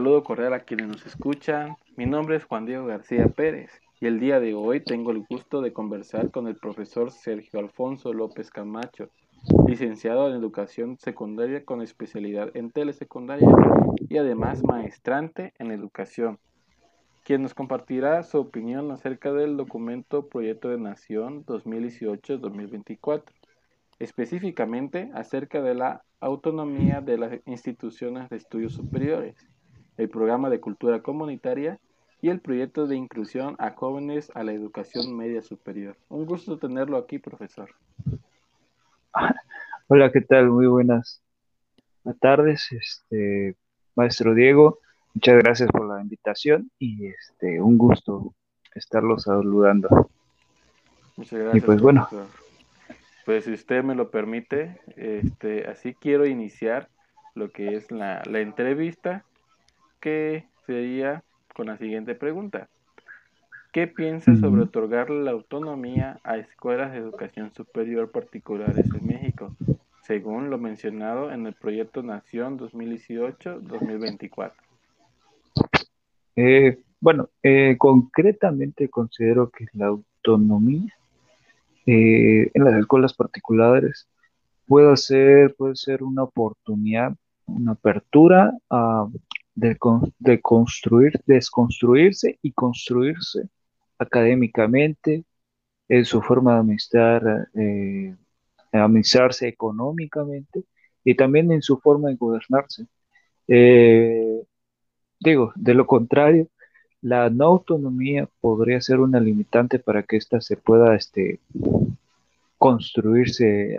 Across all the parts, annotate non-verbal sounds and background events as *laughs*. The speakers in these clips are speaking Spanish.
saludo cordial a quienes nos escuchan. Mi nombre es Juan Diego García Pérez y el día de hoy tengo el gusto de conversar con el profesor Sergio Alfonso López Camacho, licenciado en educación secundaria con especialidad en telesecundaria y además maestrante en educación, quien nos compartirá su opinión acerca del documento Proyecto de Nación 2018-2024, específicamente acerca de la autonomía de las instituciones de estudios superiores, el programa de cultura comunitaria y el proyecto de inclusión a jóvenes a la educación media superior. Un gusto tenerlo aquí, profesor. *laughs* Hola, ¿qué tal? Muy buenas tardes, este maestro Diego. Muchas gracias por la invitación y este un gusto estarlo saludando. Muchas gracias. Y pues bueno, pues si usted me lo permite, este, así quiero iniciar lo que es la, la entrevista, que sería con la siguiente pregunta. ¿Qué piensa sobre otorgarle la autonomía a escuelas de educación superior particulares en México, según lo mencionado en el proyecto Nación 2018-2024? Eh, bueno, eh, concretamente considero que la autonomía eh, en las escuelas particulares puede ser, puede ser una oportunidad, una apertura de, construir, desconstruirse y construirse académicamente, en su forma de administrar, eh, administrarse económicamente y también en su forma de gobernarse. Eh, digo, de lo contrario, la no autonomía podría ser una limitante para que ésta se pueda este, construirse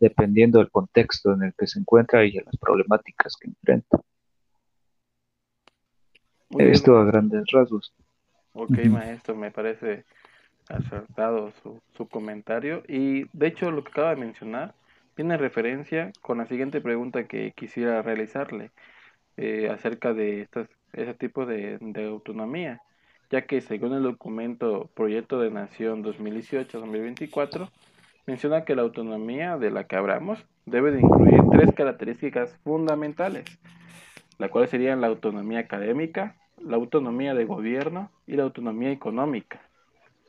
dependiendo del contexto en el que se encuentra y de las problemáticas que enfrenta. Esto a grandes rasgos. Ok, maestro, me parece acertado su, su comentario. Y de hecho, lo que acaba de mencionar tiene referencia con la siguiente pregunta que quisiera realizarle eh, acerca de estas ese tipo de, autonomía, ya que según el documento Proyecto de Nación 2018-2024, menciona que la autonomía de la que hablamos debe de incluir tres características fundamentales, las cuales serían la autonomía académica, la autonomía de gobierno y la autonomía económica.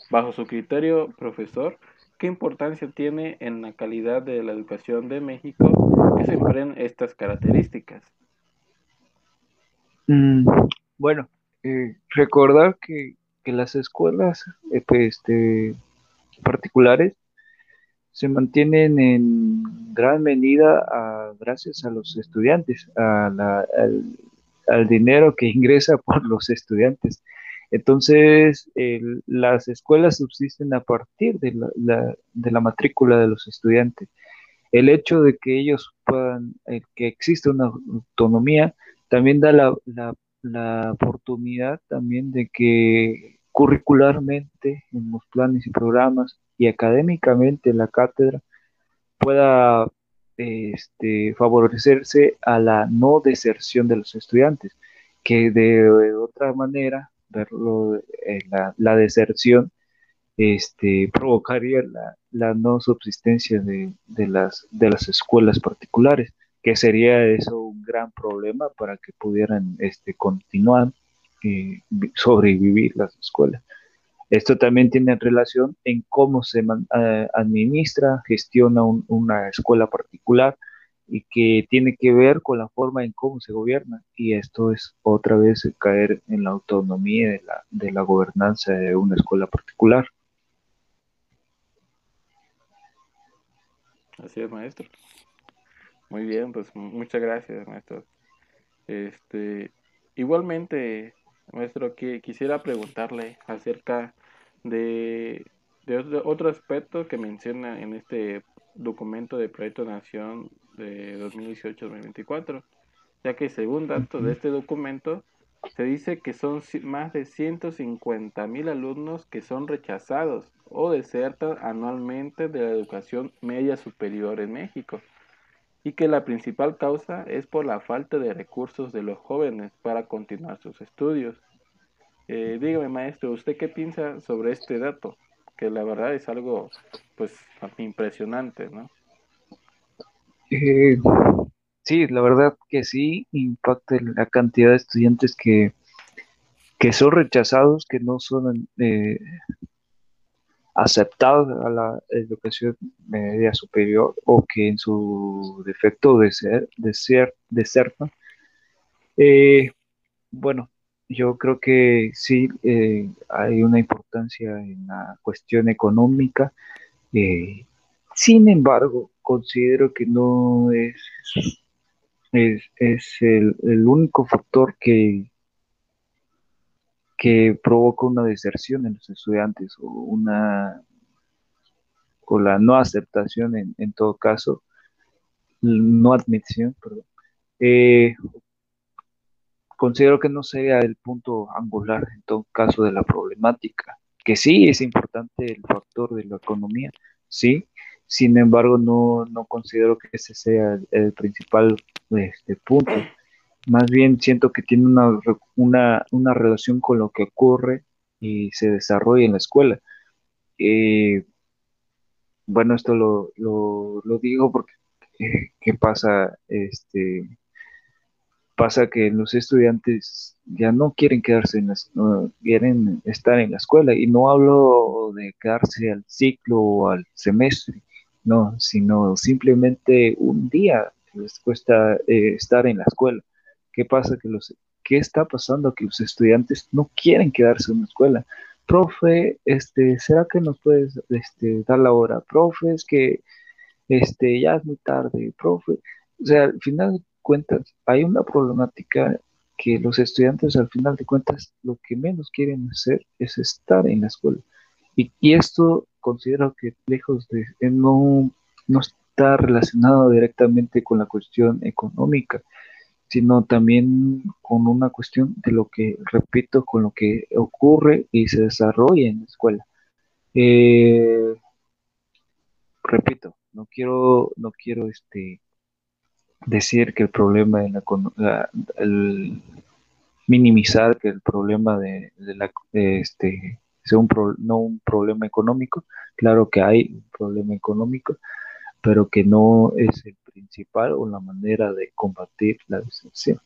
Bajo su criterio, profesor, ¿qué importancia tiene en la calidad de la educación de México que se empleen estas características? Mm, bueno, eh, recordar que, las escuelas eh, pues, este, particulares se mantienen en gran medida gracias a los estudiantes, al, dinero que *laughs* ingresa por los estudiantes. Entonces, las escuelas subsisten a partir de la, la matrícula de los estudiantes. El hecho de que ellos puedan, que existe una autonomía, también da la, la, oportunidad también de que curricularmente en los planes y programas y académicamente la cátedra pueda este, favorecerse a la no deserción de los estudiantes, que de, otra manera, verlo, eh, la, deserción este, provocaría la, no subsistencia de, las, de las escuelas particulares que sería eso un gran problema para que pudieran este, continuar y sobrevivir las escuelas. Esto también tiene relación en cómo se eh, administra, gestiona una escuela particular y que tiene que ver con la forma en cómo se gobierna. Y esto es otra vez caer en la autonomía de la, de la gobernanza de una escuela particular. Así es, maestro. Muy bien, pues muchas gracias, maestro. Este, igualmente, maestro, que quisiera preguntarle acerca de, de otro, aspecto que menciona en este documento de Proyecto Nación de 2018-2024, ya que según datos de este documento, se dice que son más de 150 mil alumnos que son rechazados o desertan anualmente de la educación media superior en México y que la principal causa es por la falta de recursos de los jóvenes para continuar sus estudios. Eh, dígame, maestro, ¿usted qué piensa sobre este dato? Que la verdad es algo, pues, impresionante, ¿no? Eh, sí, la verdad que sí, impacta la cantidad de estudiantes que, que son rechazados, que no son eh, aceptados a la educación media superior o que en su defecto de ser, de ser, desertan. Eh, bueno, yo creo que sí eh, hay una importancia en la cuestión económica. Eh, sin embargo, considero que no es, es, el, el único factor que que provoca una deserción en los estudiantes o una o la no aceptación en, en todo caso, no admisión, perdón. Eh, considero que no sería el punto angular en todo caso de la problemática, que sí es importante el factor de la economía, sí, sin embargo no, no considero que ese sea el, principal este, punto más bien siento que tiene una, una, una relación con lo que ocurre y se desarrolla en la escuela. Eh, bueno, esto lo, lo, lo digo porque eh, ¿qué pasa? Este, pasa que los estudiantes ya no quieren quedarse en no, quieren estar en la escuela y no hablo de quedarse al ciclo o al semestre, no, sino simplemente un día les cuesta eh, estar en la escuela. ¿Qué pasa? Que los, ¿Qué está pasando? Que los estudiantes no quieren quedarse en la escuela. Profe, este, ¿será que nos puedes este, dar la hora? Profe, es que este, ya es muy tarde, profe. O sea, al final cuentas, hay una problemática que los estudiantes al final de cuentas lo que menos quieren hacer es estar en la escuela. Y, esto considero que lejos de no, no está relacionado directamente con la cuestión económica, sino también con una cuestión de lo que, repito, con lo que ocurre y se desarrolla en la escuela. Eh, repito, no quiero, no quiero este, decir que el problema de la, el minimizar que el problema de, la este sea un no un problema económico, claro que hay un problema económico, pero que no es el principal o la manera de combatir la deserción,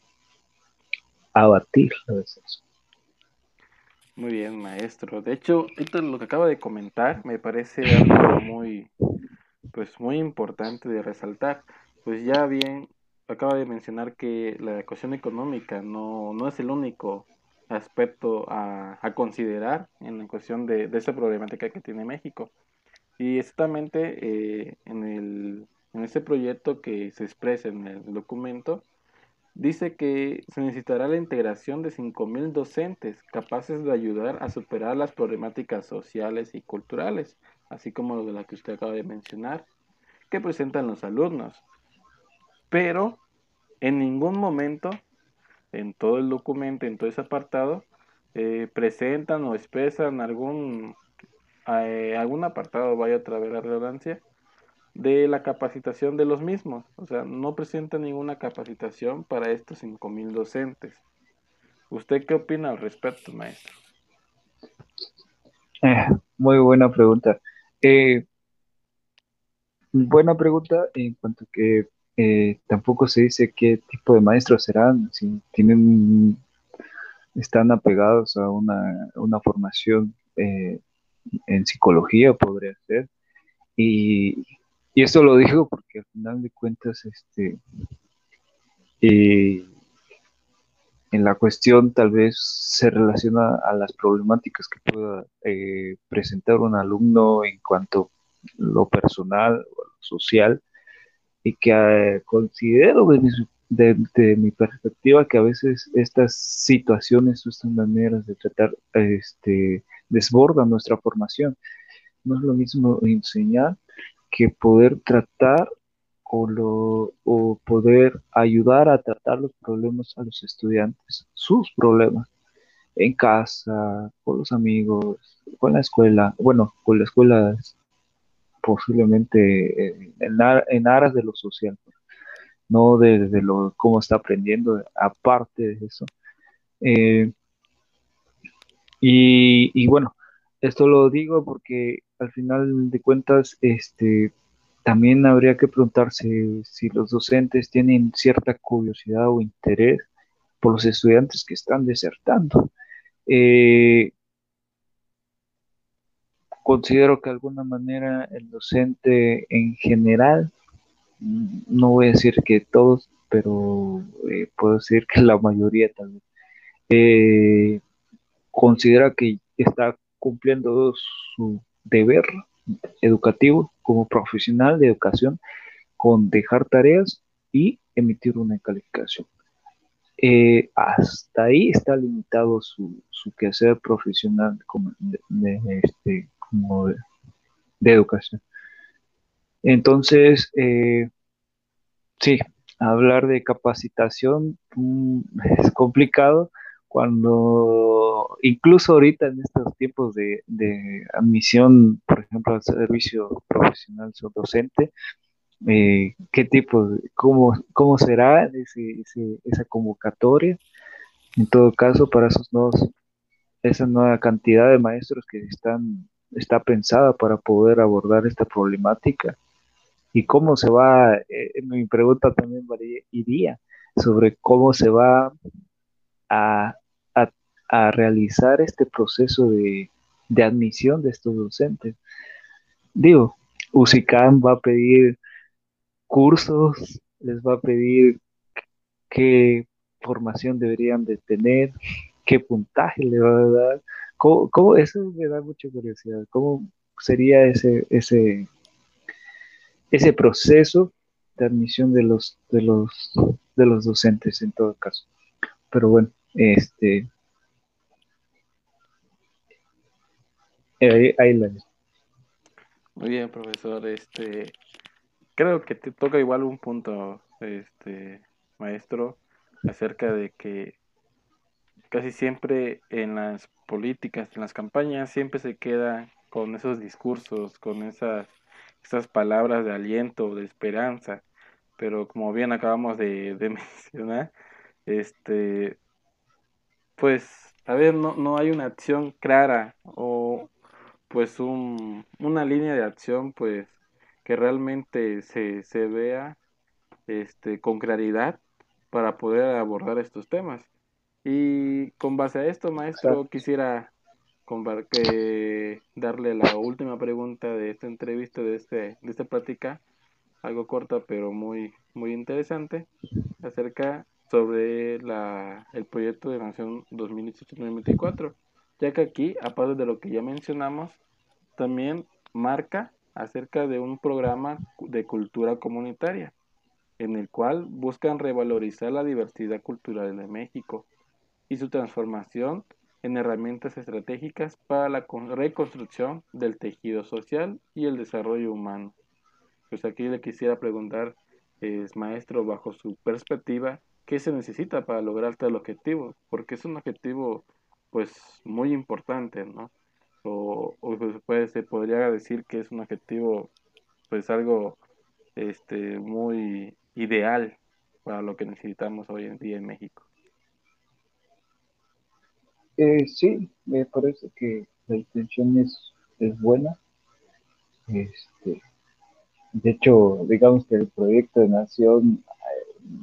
abatir la deserción. Muy bien, maestro. De hecho, esto lo que acaba de comentar me parece algo muy, pues muy importante de resaltar. Pues ya bien, acaba de mencionar que la ecuación económica no, no es el único aspecto a, a considerar en la cuestión de, de esta problemática que tiene México. Y exactamente eh, en, el, en este proyecto que se expresa en el documento, dice que se necesitará la integración de 5.000 docentes capaces de ayudar a superar las problemáticas sociales y culturales, así como lo de la que usted acaba de mencionar, que presentan los alumnos. Pero en ningún momento, en todo el documento, en todo ese apartado, eh, presentan o expresan algún eh, algún apartado, vaya otra vez la redundancia, de la capacitación de los mismos. O sea, no presenta ninguna capacitación para estos 5.000 docentes. ¿Usted qué opina al respecto, maestro? Eh, muy buena pregunta. Buena pregunta en cuanto que tampoco se dice qué tipo de maestros serán, si tienen, están apegados a una, una formación en psicología podría ser. Y, esto lo digo porque al final de cuentas, este, eh, en la cuestión tal vez se relaciona a las problemáticas que pueda eh, presentar un alumno en cuanto a lo personal o lo social y que eh, considero desde, mi perspectiva que a veces estas situaciones, estas maneras de tratar este, desborda nuestra formación. No es lo mismo enseñar que poder tratar o, lo, o poder ayudar a tratar los problemas a los estudiantes, sus problemas, en casa, con los amigos, con la escuela, bueno, con la escuela posiblemente en, aras de lo social, no de, lo cómo está aprendiendo, aparte de eso. Eh, y, bueno, esto lo digo porque al final de cuentas, este, también habría que preguntarse si los docentes tienen cierta curiosidad o interés por los estudiantes que están desertando. Eh, considero que de alguna manera el docente en general, mm, no voy a decir que todos, pero eh, puedo decir que la mayoría también, eh, considera que está cumpliendo su deber educativo como profesional de educación con dejar tareas y emitir una calificación. Eh, hasta ahí está limitado su, quehacer profesional de, este, de, educación. Entonces, eh, sí, hablar de capacitación mm, es complicado cuando incluso ahorita en estos tiempos de, admisión, por ejemplo, al servicio profesional docente, eh, qué tipo, cómo, cómo será esa convocatoria, en todo caso, para esos nuevos, esa nueva cantidad de maestros que están, está pensada para poder abordar esta problemática. Y cómo se va, eh, mi pregunta también iría sobre cómo se va a a realizar este proceso de, admisión de estos docentes. Digo, UCICAM va a pedir cursos, les va a pedir qué formación deberían de tener, qué puntaje le va a dar. ¿Cómo, eso me da mucha curiosidad. ¿Cómo sería ese, ese, ese proceso de admisión de los, de los, de los docentes en todo caso? Pero bueno, este, Muy bien, profesor. Este, creo que te toca igual un punto, este, maestro, acerca de que casi siempre en las políticas, en las campañas, siempre se queda con esos discursos, con esas, esas palabras de aliento, de esperanza. Pero como bien acabamos de, *laughs* mencionar, este, pues, a ver, no, no hay una acción clara o pues un, una línea de acción pues que realmente se, se vea este, con claridad para poder abordar estos temas. Y con base a esto, maestro, quisiera darle la última pregunta de esta entrevista, de, este, de esta plática, algo corta pero muy, muy interesante, acerca sobre la, el proyecto de Nación 2018-2024 ya que aquí, aparte de lo que ya mencionamos, también marca acerca de un programa de cultura comunitaria, en el cual buscan revalorizar la diversidad cultural de México y su transformación en herramientas estratégicas para la reconstrucción del tejido social y el desarrollo humano. Pues aquí le quisiera preguntar, es maestro, bajo su perspectiva, ¿qué se necesita para lograr tal objetivo? Porque es un objetivo pues muy importante, ¿no? O, pues, se podría decir que es un adjetivo pues algo este muy ideal para lo que necesitamos hoy en día en México. Eh, sí, me parece que la intención es, es buena. Este, de hecho, digamos que el proyecto de nación, eh,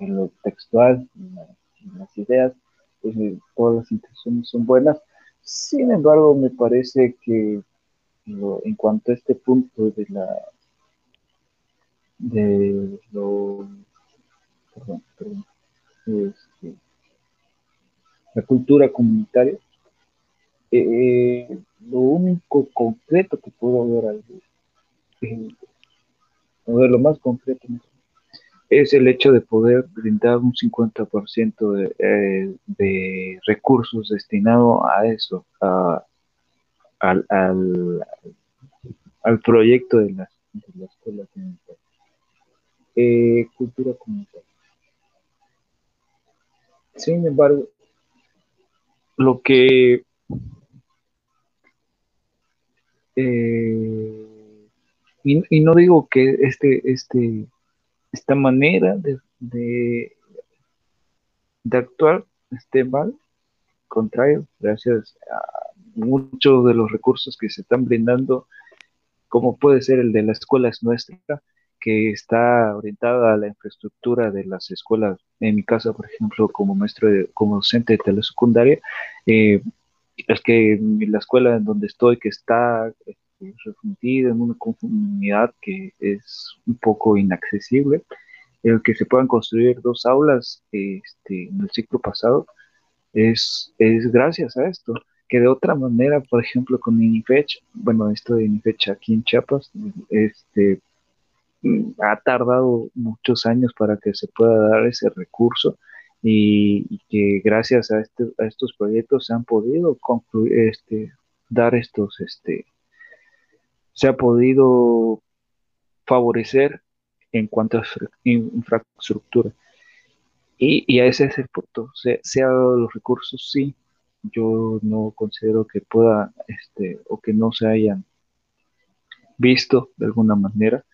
en lo textual, en las ideas, pues, todas las intenciones son buenas. Sin embargo, me parece que en cuanto a este punto de la de lo perdón, este, la cultura comunitaria, eh, lo único concreto que puedo ver algo, eh, lo más concreto es el hecho de poder brindar un 50% de, eh, de recursos destinados a eso, al, al, proyecto de la, de la escuela comunitaria. Eh, cultura comunitaria. Sin embargo, lo que eh, y, y, no digo que este, este esta manera de, de, actuar esté mal, contrario, gracias a muchos de los recursos que se están brindando, como puede ser el de la escuela es nuestra, que está orientada a la infraestructura de las escuelas. En mi caso, por ejemplo, como maestro, como docente de telesecundaria, eh, es que la escuela en donde estoy, que está este, refundida en una comunidad que es un poco inaccesible, el que se puedan construir dos aulas este, en el ciclo pasado, es, es gracias a esto que de otra manera, por ejemplo, con Inifech, bueno, esto de Inifech aquí en Chiapas, este, ha tardado muchos años para que se pueda dar ese recurso y, que gracias a, este, a, estos proyectos se han podido concluir, este, dar estos, este, se ha podido favorecer en cuanto a infraestructura. Y, y ese es el punto. Se, se ha dado los recursos, sí. Yo no considero que pueda, este, o que no se hayan visto de alguna manera.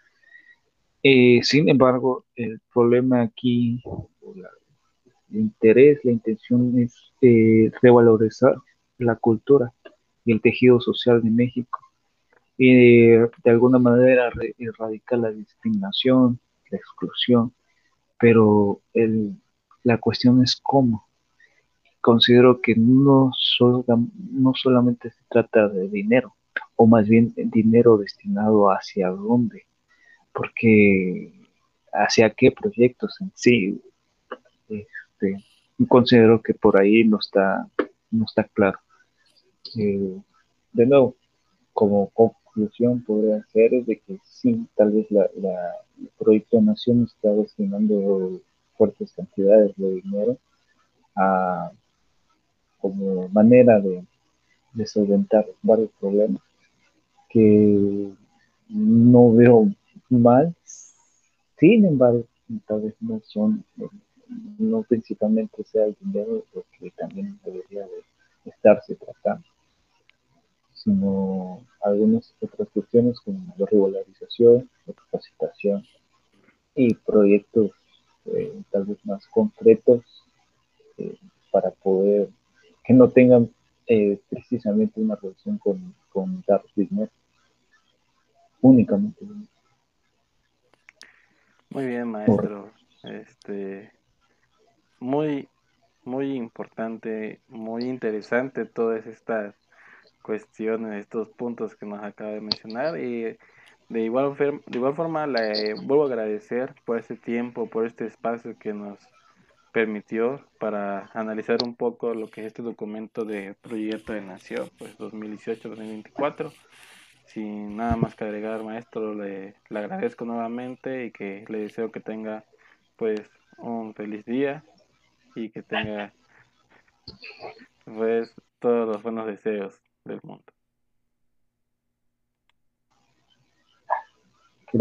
Eh, sin embargo, el problema aquí, el interés, la intención es eh, revalorizar la cultura y el tejido social de México y de, alguna manera erradicar la discriminación, la exclusión, pero la cuestión es cómo. Considero que no, no solamente se trata de dinero, o más bien dinero destinado hacia dónde porque hacia qué proyectos en sí. Este, considero que por ahí no está, no está claro. Eh, de nuevo, como conclusión podría ser de que sí, tal vez la, el proyecto de Nación está destinando fuertes cantidades de dinero a, como manera de, de solventar varios problemas que no veo mal, sin embargo, tal vez no son, no principalmente sea el dinero lo que también debería de estarse tratando, sino algunas otras cuestiones como la regularización, la capacitación y proyectos eh, tal vez más concretos eh, para poder que no tengan eh, precisamente una relación con, con dar dinero únicamente. Muy bien, maestro. Este, muy, muy importante, muy interesante todas estas cuestiones, estos puntos que nos acaba de mencionar y de igual, de igual forma le vuelvo a agradecer por este tiempo, por este espacio que nos permitió para analizar un poco lo que es este documento de proyecto de nación, pues 2018-2024 sin nada más que agregar, maestro, le, le agradezco nuevamente y que le deseo que tenga pues un feliz día y que tenga pues todos los buenos deseos del mundo.